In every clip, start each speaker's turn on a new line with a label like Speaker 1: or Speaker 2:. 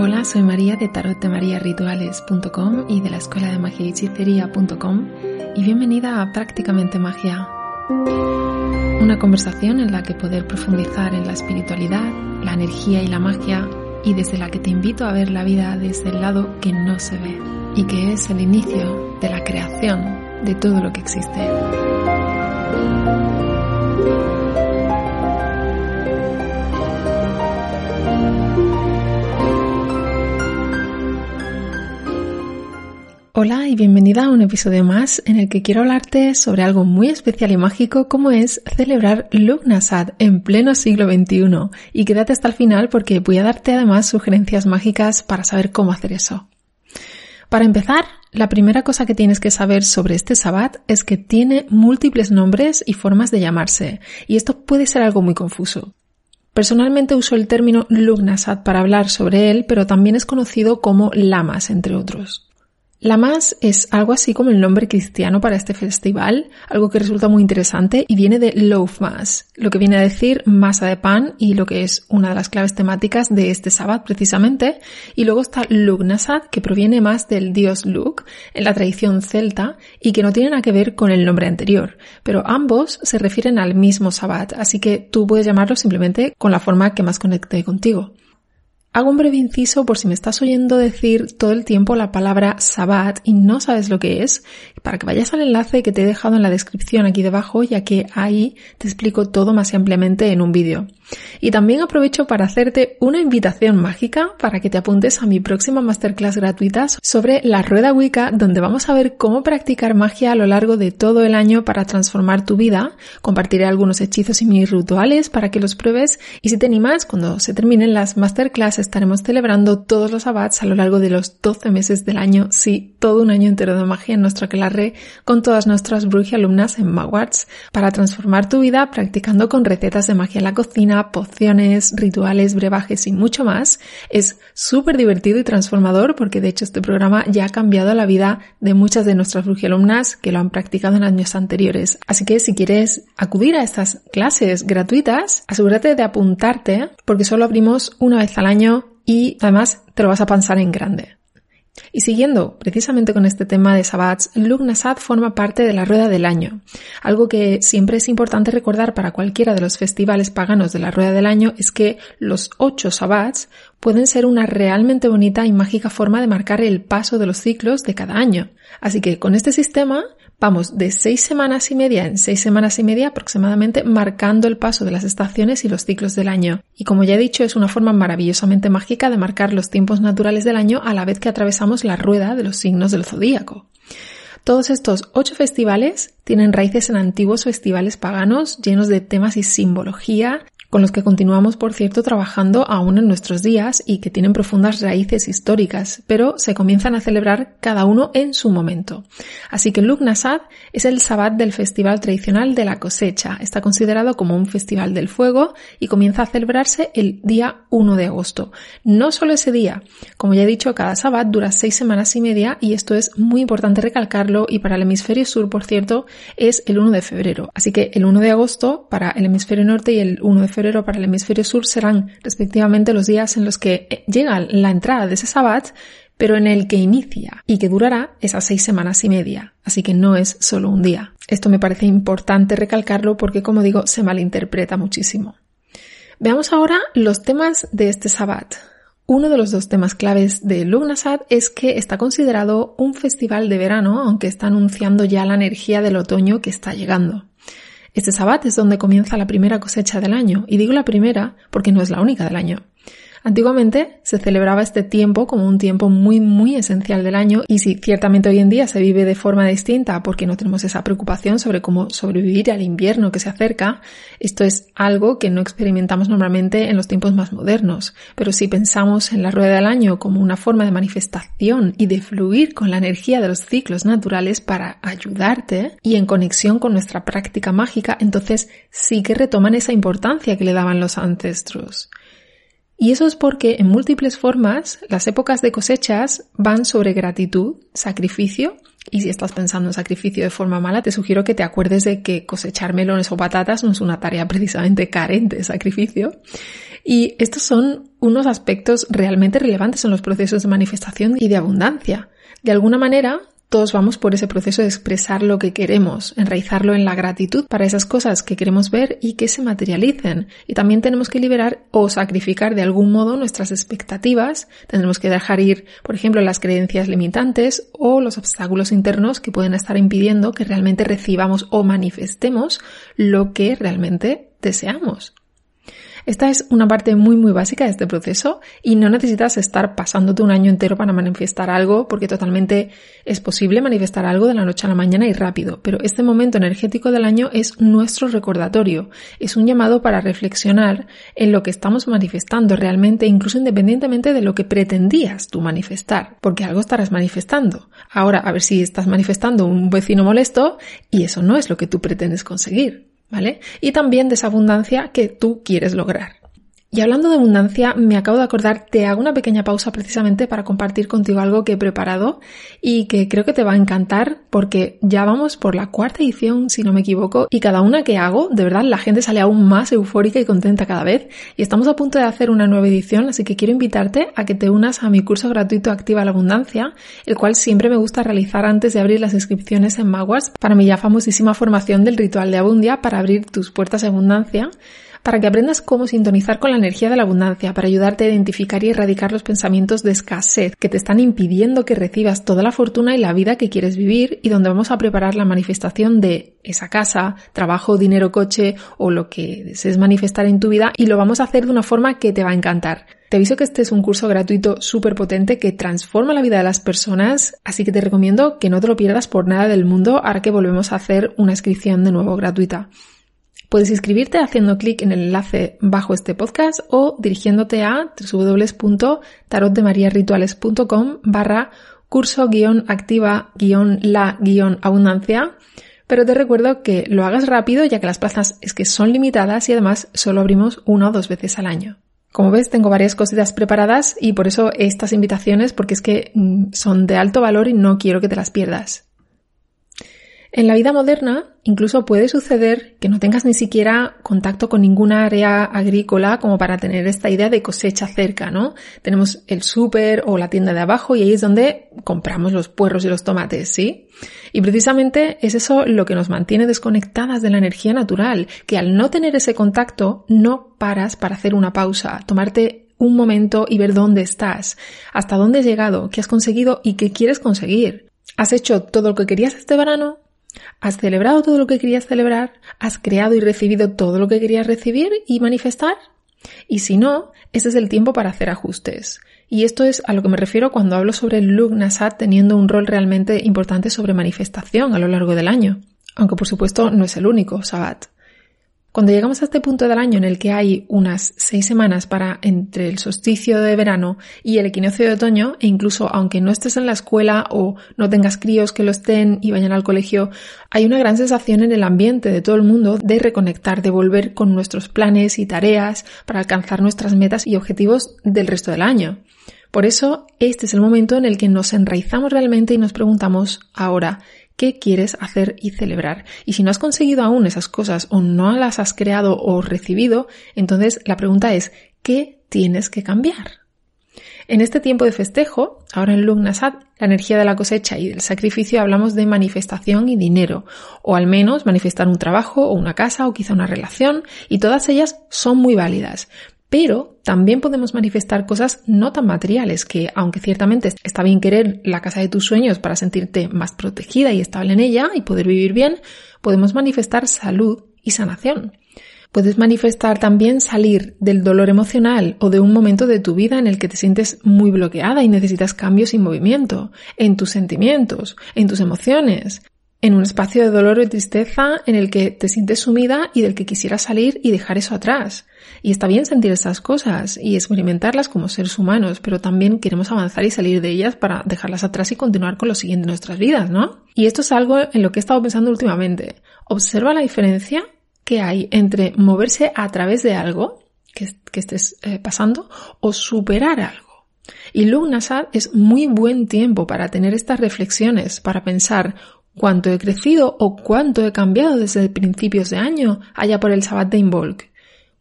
Speaker 1: Hola, soy María de tarottemariarituales.com y de la escuela de magia y hechicería.com y bienvenida a Prácticamente Magia. Una conversación en la que poder profundizar en la espiritualidad, la energía y la magia y desde la que te invito a ver la vida desde el lado que no se ve y que es el inicio de la creación de todo lo que existe. Hola y bienvenida a un episodio más en el que quiero hablarte sobre algo muy especial y mágico como es celebrar Lugnasad en pleno siglo XXI. Y quédate hasta el final porque voy a darte además sugerencias mágicas para saber cómo hacer eso. Para empezar, la primera cosa que tienes que saber sobre este Sabbat es que tiene múltiples nombres y formas de llamarse, y esto puede ser algo muy confuso. Personalmente uso el término Lugnasad para hablar sobre él, pero también es conocido como Lamas, entre otros. Lamas es algo así como el nombre cristiano para este festival, algo que resulta muy interesante y viene de loaf mass, lo que viene a decir masa de pan y lo que es una de las claves temáticas de este sábado precisamente. Y luego está Lugnasad, que proviene más del dios Lug en la tradición celta y que no tiene nada que ver con el nombre anterior, pero ambos se refieren al mismo sabbat, así que tú puedes llamarlo simplemente con la forma que más conecte contigo. Hago un breve inciso por si me estás oyendo decir todo el tiempo la palabra Sabbat y no sabes lo que es, para que vayas al enlace que te he dejado en la descripción aquí debajo, ya que ahí te explico todo más ampliamente en un vídeo. Y también aprovecho para hacerte una invitación mágica para que te apuntes a mi próxima masterclass gratuita sobre la rueda Wicca, donde vamos a ver cómo practicar magia a lo largo de todo el año para transformar tu vida. Compartiré algunos hechizos y mis rituales para que los pruebes y si te animas, cuando se terminen las masterclass estaremos celebrando todos los abats a lo largo de los 12 meses del año, sí, todo un año entero de magia en nuestro aquelarre con todas nuestras brujas alumnas en Magwarts para transformar tu vida practicando con recetas de magia en la cocina, pociones, rituales, brebajes y mucho más. Es súper divertido y transformador porque de hecho este programa ya ha cambiado la vida de muchas de nuestras alumnas que lo han practicado en años anteriores. Así que si quieres acudir a estas clases gratuitas, asegúrate de apuntarte porque solo abrimos una vez al año y además te lo vas a pensar en grande. Y siguiendo precisamente con este tema de Sabbats, Lugnasad forma parte de la rueda del año. Algo que siempre es importante recordar para cualquiera de los festivales paganos de la rueda del año es que los ocho Sabbats pueden ser una realmente bonita y mágica forma de marcar el paso de los ciclos de cada año. Así que con este sistema Vamos de seis semanas y media en seis semanas y media aproximadamente marcando el paso de las estaciones y los ciclos del año. Y como ya he dicho, es una forma maravillosamente mágica de marcar los tiempos naturales del año a la vez que atravesamos la rueda de los signos del zodíaco. Todos estos ocho festivales tienen raíces en antiguos festivales paganos llenos de temas y simbología con los que continuamos, por cierto, trabajando aún en nuestros días y que tienen profundas raíces históricas, pero se comienzan a celebrar cada uno en su momento. Así que Lugnasad es el sabbat del festival tradicional de la cosecha. Está considerado como un festival del fuego y comienza a celebrarse el día 1 de agosto. No solo ese día, como ya he dicho, cada sabbat dura seis semanas y media y esto es muy importante recalcarlo y para el hemisferio sur, por cierto, es el 1 de febrero. Así que el 1 de agosto para el hemisferio norte y el 1 de febrero para el hemisferio sur serán respectivamente los días en los que eh, llega la entrada de ese sabbat, pero en el que inicia y que durará esas seis semanas y media. Así que no es solo un día. Esto me parece importante recalcarlo porque, como digo, se malinterpreta muchísimo. Veamos ahora los temas de este sabbat. Uno de los dos temas claves de Lugnasad es que está considerado un festival de verano, aunque está anunciando ya la energía del otoño que está llegando. Este sabbat es donde comienza la primera cosecha del año, y digo la primera porque no es la única del año. Antiguamente se celebraba este tiempo como un tiempo muy muy esencial del año y si ciertamente hoy en día se vive de forma distinta porque no tenemos esa preocupación sobre cómo sobrevivir al invierno que se acerca, esto es algo que no experimentamos normalmente en los tiempos más modernos. Pero si pensamos en la rueda del año como una forma de manifestación y de fluir con la energía de los ciclos naturales para ayudarte y en conexión con nuestra práctica mágica, entonces sí que retoman esa importancia que le daban los ancestros. Y eso es porque en múltiples formas las épocas de cosechas van sobre gratitud, sacrificio, y si estás pensando en sacrificio de forma mala, te sugiero que te acuerdes de que cosechar melones o patatas no es una tarea precisamente carente de sacrificio. Y estos son unos aspectos realmente relevantes en los procesos de manifestación y de abundancia. De alguna manera, todos vamos por ese proceso de expresar lo que queremos, enraizarlo en la gratitud para esas cosas que queremos ver y que se materialicen. Y también tenemos que liberar o sacrificar de algún modo nuestras expectativas. Tendremos que dejar ir, por ejemplo, las creencias limitantes o los obstáculos internos que pueden estar impidiendo que realmente recibamos o manifestemos lo que realmente deseamos. Esta es una parte muy muy básica de este proceso y no necesitas estar pasándote un año entero para manifestar algo porque totalmente es posible manifestar algo de la noche a la mañana y rápido, pero este momento energético del año es nuestro recordatorio, es un llamado para reflexionar en lo que estamos manifestando realmente, incluso independientemente de lo que pretendías tú manifestar, porque algo estarás manifestando. Ahora, a ver si estás manifestando un vecino molesto y eso no es lo que tú pretendes conseguir. ¿Vale? Y también de esa abundancia que tú quieres lograr. Y hablando de abundancia, me acabo de acordar, te hago una pequeña pausa precisamente para compartir contigo algo que he preparado y que creo que te va a encantar porque ya vamos por la cuarta edición, si no me equivoco, y cada una que hago, de verdad, la gente sale aún más eufórica y contenta cada vez. Y estamos a punto de hacer una nueva edición, así que quiero invitarte a que te unas a mi curso gratuito Activa la Abundancia, el cual siempre me gusta realizar antes de abrir las inscripciones en Magwas para mi ya famosísima formación del ritual de Abundia para abrir tus puertas de abundancia para que aprendas cómo sintonizar con la energía de la abundancia, para ayudarte a identificar y erradicar los pensamientos de escasez que te están impidiendo que recibas toda la fortuna y la vida que quieres vivir y donde vamos a preparar la manifestación de esa casa, trabajo, dinero, coche o lo que desees manifestar en tu vida y lo vamos a hacer de una forma que te va a encantar. Te aviso que este es un curso gratuito súper potente que transforma la vida de las personas, así que te recomiendo que no te lo pierdas por nada del mundo ahora que volvemos a hacer una inscripción de nuevo gratuita. Puedes inscribirte haciendo clic en el enlace bajo este podcast o dirigiéndote a www.tarotdemariarituales.com barra curso-activa-la-abundancia. Pero te recuerdo que lo hagas rápido ya que las plazas es que son limitadas y además solo abrimos una o dos veces al año. Como ves, tengo varias cositas preparadas y por eso estas invitaciones, porque es que mm, son de alto valor y no quiero que te las pierdas. En la vida moderna incluso puede suceder que no tengas ni siquiera contacto con ninguna área agrícola como para tener esta idea de cosecha cerca, ¿no? Tenemos el súper o la tienda de abajo y ahí es donde compramos los puerros y los tomates, ¿sí? Y precisamente es eso lo que nos mantiene desconectadas de la energía natural, que al no tener ese contacto no paras para hacer una pausa, tomarte un momento y ver dónde estás, hasta dónde has llegado, qué has conseguido y qué quieres conseguir. ¿Has hecho todo lo que querías este verano? ¿Has celebrado todo lo que querías celebrar? ¿Has creado y recibido todo lo que querías recibir y manifestar? Y si no, ese es el tiempo para hacer ajustes. Y esto es a lo que me refiero cuando hablo sobre el Lug Nasat teniendo un rol realmente importante sobre manifestación a lo largo del año. Aunque por supuesto no es el único, Sabbat. Cuando llegamos a este punto del año en el que hay unas seis semanas para entre el solsticio de verano y el equinoccio de otoño, e incluso aunque no estés en la escuela o no tengas críos que lo estén y vayan al colegio, hay una gran sensación en el ambiente de todo el mundo de reconectar, de volver con nuestros planes y tareas para alcanzar nuestras metas y objetivos del resto del año. Por eso, este es el momento en el que nos enraizamos realmente y nos preguntamos ahora, qué quieres hacer y celebrar. Y si no has conseguido aún esas cosas o no las has creado o recibido, entonces la pregunta es, ¿qué tienes que cambiar? En este tiempo de festejo, ahora en Lugnasad, la energía de la cosecha y del sacrificio hablamos de manifestación y dinero, o al menos manifestar un trabajo o una casa o quizá una relación, y todas ellas son muy válidas. Pero también podemos manifestar cosas no tan materiales que, aunque ciertamente está bien querer la casa de tus sueños para sentirte más protegida y estable en ella y poder vivir bien, podemos manifestar salud y sanación. Puedes manifestar también salir del dolor emocional o de un momento de tu vida en el que te sientes muy bloqueada y necesitas cambios y movimiento en tus sentimientos, en tus emociones, en un espacio de dolor o tristeza en el que te sientes sumida y del que quisieras salir y dejar eso atrás. Y está bien sentir estas cosas y experimentarlas como seres humanos, pero también queremos avanzar y salir de ellas para dejarlas atrás y continuar con lo siguiente en nuestras vidas, ¿no? Y esto es algo en lo que he estado pensando últimamente. Observa la diferencia que hay entre moverse a través de algo que, estés eh, pasando o superar algo. Y Lugnasad es muy buen tiempo para tener estas reflexiones, para pensar cuánto he crecido o cuánto he cambiado desde principios de año allá por el Sabbat de Involk.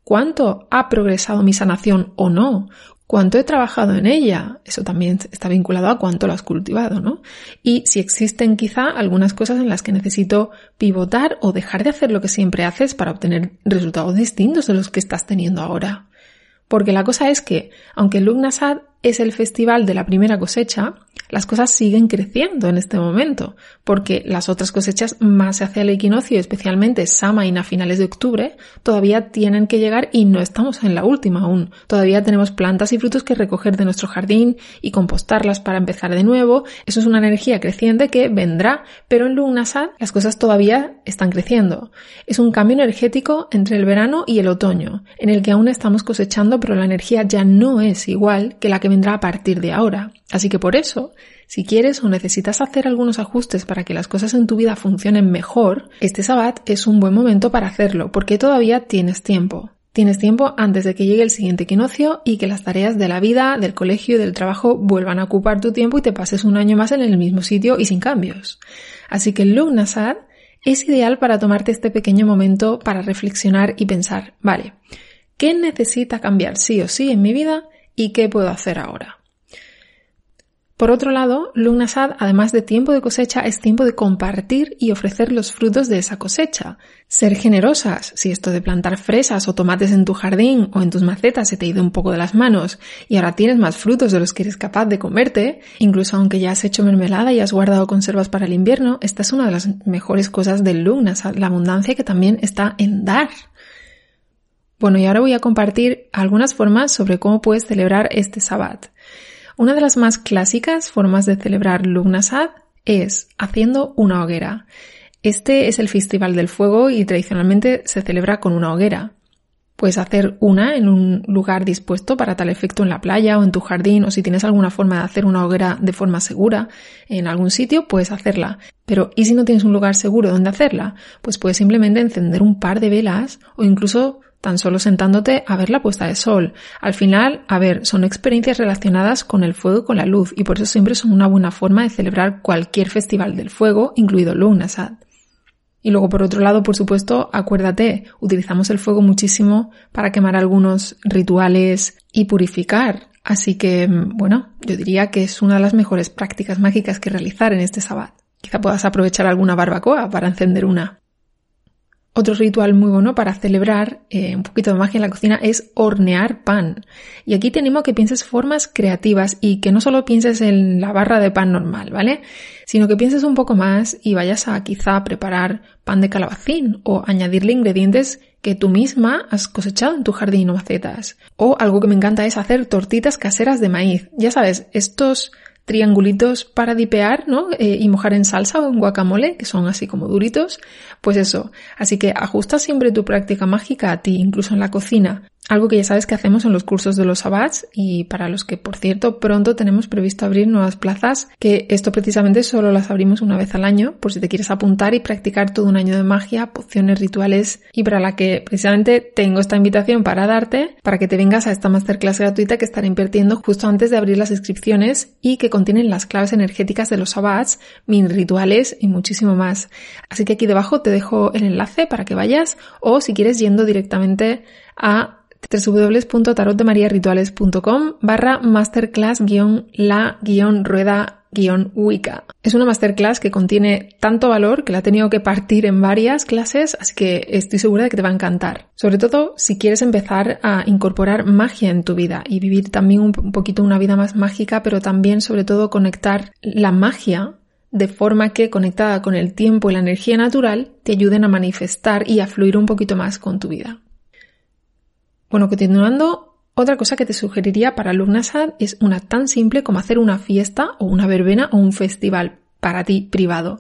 Speaker 1: ¿Cuánto ha progresado mi sanación o no? ¿Cuánto he trabajado en ella? Eso también está vinculado a cuánto lo has cultivado, ¿no? Y si existen quizá algunas cosas en las que necesito pivotar o dejar de hacer lo que siempre haces para obtener resultados distintos de los que estás teniendo ahora. Porque la cosa es que, aunque Lugnasad es el festival de la primera cosecha, las cosas siguen creciendo en este momento, porque las otras cosechas más hacia el equinoccio, especialmente Samain a finales de octubre, todavía tienen que llegar y no estamos en la última aún. Todavía tenemos plantas y frutos que recoger de nuestro jardín y compostarlas para empezar de nuevo. Eso es una energía creciente que vendrá, pero en Lugnasad las cosas todavía están creciendo. Es un cambio energético entre el verano y el otoño, en el que aún estamos cosechando, pero la energía ya no es igual que la que vendrá a partir de ahora. Así que por eso, si quieres o necesitas hacer algunos ajustes para que las cosas en tu vida funcionen mejor, este sabbat es un buen momento para hacerlo, porque todavía tienes tiempo. Tienes tiempo antes de que llegue el siguiente equinoccio y que las tareas de la vida, del colegio y del trabajo vuelvan a ocupar tu tiempo y te pases un año más en el mismo sitio y sin cambios. Así que el Lugnasad es ideal para tomarte este pequeño momento para reflexionar y pensar, vale, ¿qué necesita cambiar sí o sí en mi vida y qué puedo hacer ahora? Por otro lado, Lugnasad, además de tiempo de cosecha, es tiempo de compartir y ofrecer los frutos de esa cosecha. Ser generosas, si esto de plantar fresas o tomates en tu jardín o en tus macetas se te ha ido un poco de las manos y ahora tienes más frutos de los que eres capaz de comerte, incluso aunque ya has hecho mermelada y has guardado conservas para el invierno, esta es una de las mejores cosas del Lugnasad, la abundancia que también está en dar. Bueno, y ahora voy a compartir algunas formas sobre cómo puedes celebrar este Sabbat. Una de las más clásicas formas de celebrar Lugnasad es haciendo una hoguera. Este es el Festival del Fuego y tradicionalmente se celebra con una hoguera. Puedes hacer una en un lugar dispuesto para tal efecto en la playa o en tu jardín o si tienes alguna forma de hacer una hoguera de forma segura en algún sitio, puedes hacerla. Pero ¿y si no tienes un lugar seguro donde hacerla? Pues puedes simplemente encender un par de velas o incluso tan solo sentándote a ver la puesta de sol. Al final, a ver, son experiencias relacionadas con el fuego y con la luz y por eso siempre son una buena forma de celebrar cualquier festival del fuego, incluido Lugnasad. Y luego, por otro lado, por supuesto, acuérdate, utilizamos el fuego muchísimo para quemar algunos rituales y purificar. Así que, bueno, yo diría que es una de las mejores prácticas mágicas que realizar en este sabbat. Quizá puedas aprovechar alguna barbacoa para encender una. Otro ritual muy bueno para celebrar eh, un poquito de magia en la cocina es hornear pan. Y aquí te animo a que pienses formas creativas y que no solo pienses en la barra de pan normal, ¿vale? Sino que pienses un poco más y vayas a quizá preparar pan de calabacín o añadirle ingredientes que tú misma has cosechado en tu jardín o macetas. O algo que me encanta es hacer tortitas caseras de maíz. Ya sabes, estos triangulitos para dipear, ¿no? Eh, y mojar en salsa o en guacamole, que son así como duritos. Pues eso. Así que ajusta siempre tu práctica mágica a ti, incluso en la cocina. Algo que ya sabes que hacemos en los cursos de los sabbats y para los que, por cierto, pronto tenemos previsto abrir nuevas plazas, que esto precisamente solo las abrimos una vez al año, por si te quieres apuntar y practicar todo un año de magia, pociones, rituales y para la que precisamente tengo esta invitación para darte, para que te vengas a esta masterclass gratuita que estaré invirtiendo justo antes de abrir las inscripciones y que contienen las claves energéticas de los sabbats, mini rituales y muchísimo más. Así que aquí debajo te dejo el enlace para que vayas o si quieres yendo directamente a www.tarotdemariarituales.com barra masterclass-la-rueda-wicca. Es una masterclass que contiene tanto valor que la he tenido que partir en varias clases, así que estoy segura de que te va a encantar. Sobre todo si quieres empezar a incorporar magia en tu vida y vivir también un poquito una vida más mágica, pero también sobre todo conectar la magia de forma que conectada con el tiempo y la energía natural te ayuden a manifestar y a fluir un poquito más con tu vida. Bueno, continuando, otra cosa que te sugeriría para Lugnasad es una tan simple como hacer una fiesta o una verbena o un festival para ti privado.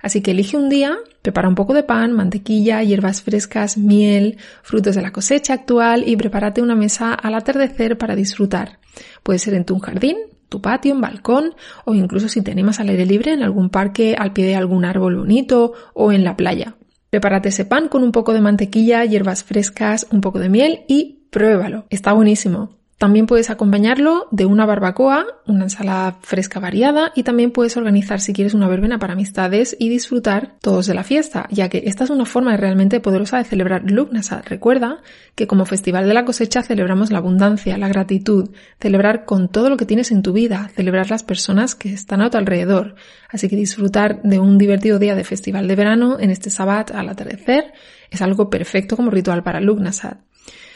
Speaker 1: Así que elige un día, prepara un poco de pan, mantequilla, hierbas frescas, miel, frutos de la cosecha actual y prepárate una mesa al atardecer para disfrutar. Puede ser en tu jardín, tu patio, un balcón o incluso si te animas al aire libre en algún parque al pie de algún árbol bonito o en la playa. Prepárate ese pan con un poco de mantequilla, hierbas frescas, un poco de miel y pruébalo. Está buenísimo. También puedes acompañarlo de una barbacoa, una ensalada fresca variada y también puedes organizar si quieres una verbena para amistades y disfrutar todos de la fiesta, ya que esta es una forma realmente poderosa de celebrar Lugnasad. Recuerda que como festival de la cosecha celebramos la abundancia, la gratitud, celebrar con todo lo que tienes en tu vida, celebrar las personas que están a tu alrededor. Así que disfrutar de un divertido día de festival de verano en este sabbat al atardecer es algo perfecto como ritual para Lugnasad.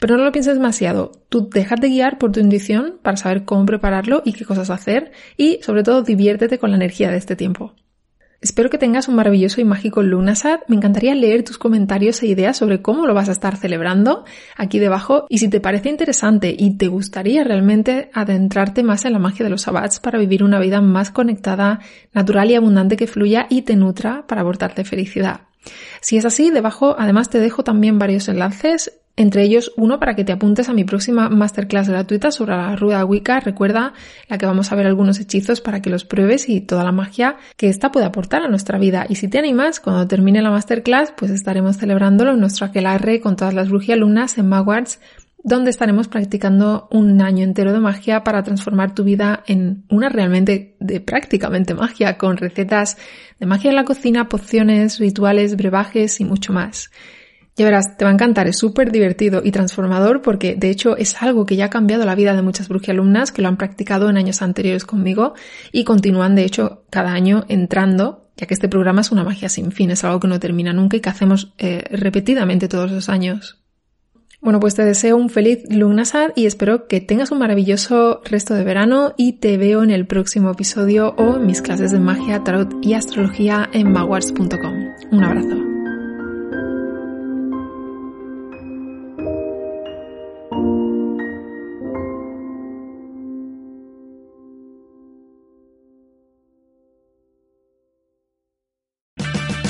Speaker 1: Pero no lo pienses demasiado. Tú déjate guiar por tu intuición para saber cómo prepararlo y qué cosas hacer y sobre todo diviértete con la energía de este tiempo. Espero que tengas un maravilloso y mágico Lunasad. Me encantaría leer tus comentarios e ideas sobre cómo lo vas a estar celebrando aquí debajo y si te parece interesante y te gustaría realmente adentrarte más en la magia de los sabbats para vivir una vida más conectada, natural y abundante que fluya y te nutra para aportarte felicidad. Si es así, debajo además te dejo también varios enlaces entre ellos, uno para que te apuntes a mi próxima masterclass gratuita sobre la rueda Wicca. Recuerda la que vamos a ver algunos hechizos para que los pruebes y toda la magia que esta puede aportar a nuestra vida. Y si te animas, cuando termine la masterclass, pues estaremos celebrándolo en nuestro aquelarre con todas las brujialunas en Magwards, donde estaremos practicando un año entero de magia para transformar tu vida en una realmente de prácticamente magia, con recetas de magia en la cocina, pociones, rituales, brebajes y mucho más. Ya verás, te va a encantar, es súper divertido y transformador porque de hecho es algo que ya ha cambiado la vida de muchas alumnas que lo han practicado en años anteriores conmigo y continúan de hecho cada año entrando, ya que este programa es una magia sin fin, es algo que no termina nunca y que hacemos eh, repetidamente todos los años. Bueno, pues te deseo un feliz Lugnasad y espero que tengas un maravilloso resto de verano y te veo en el próximo episodio o en mis clases de magia, tarot y astrología en magwars.com. Un abrazo.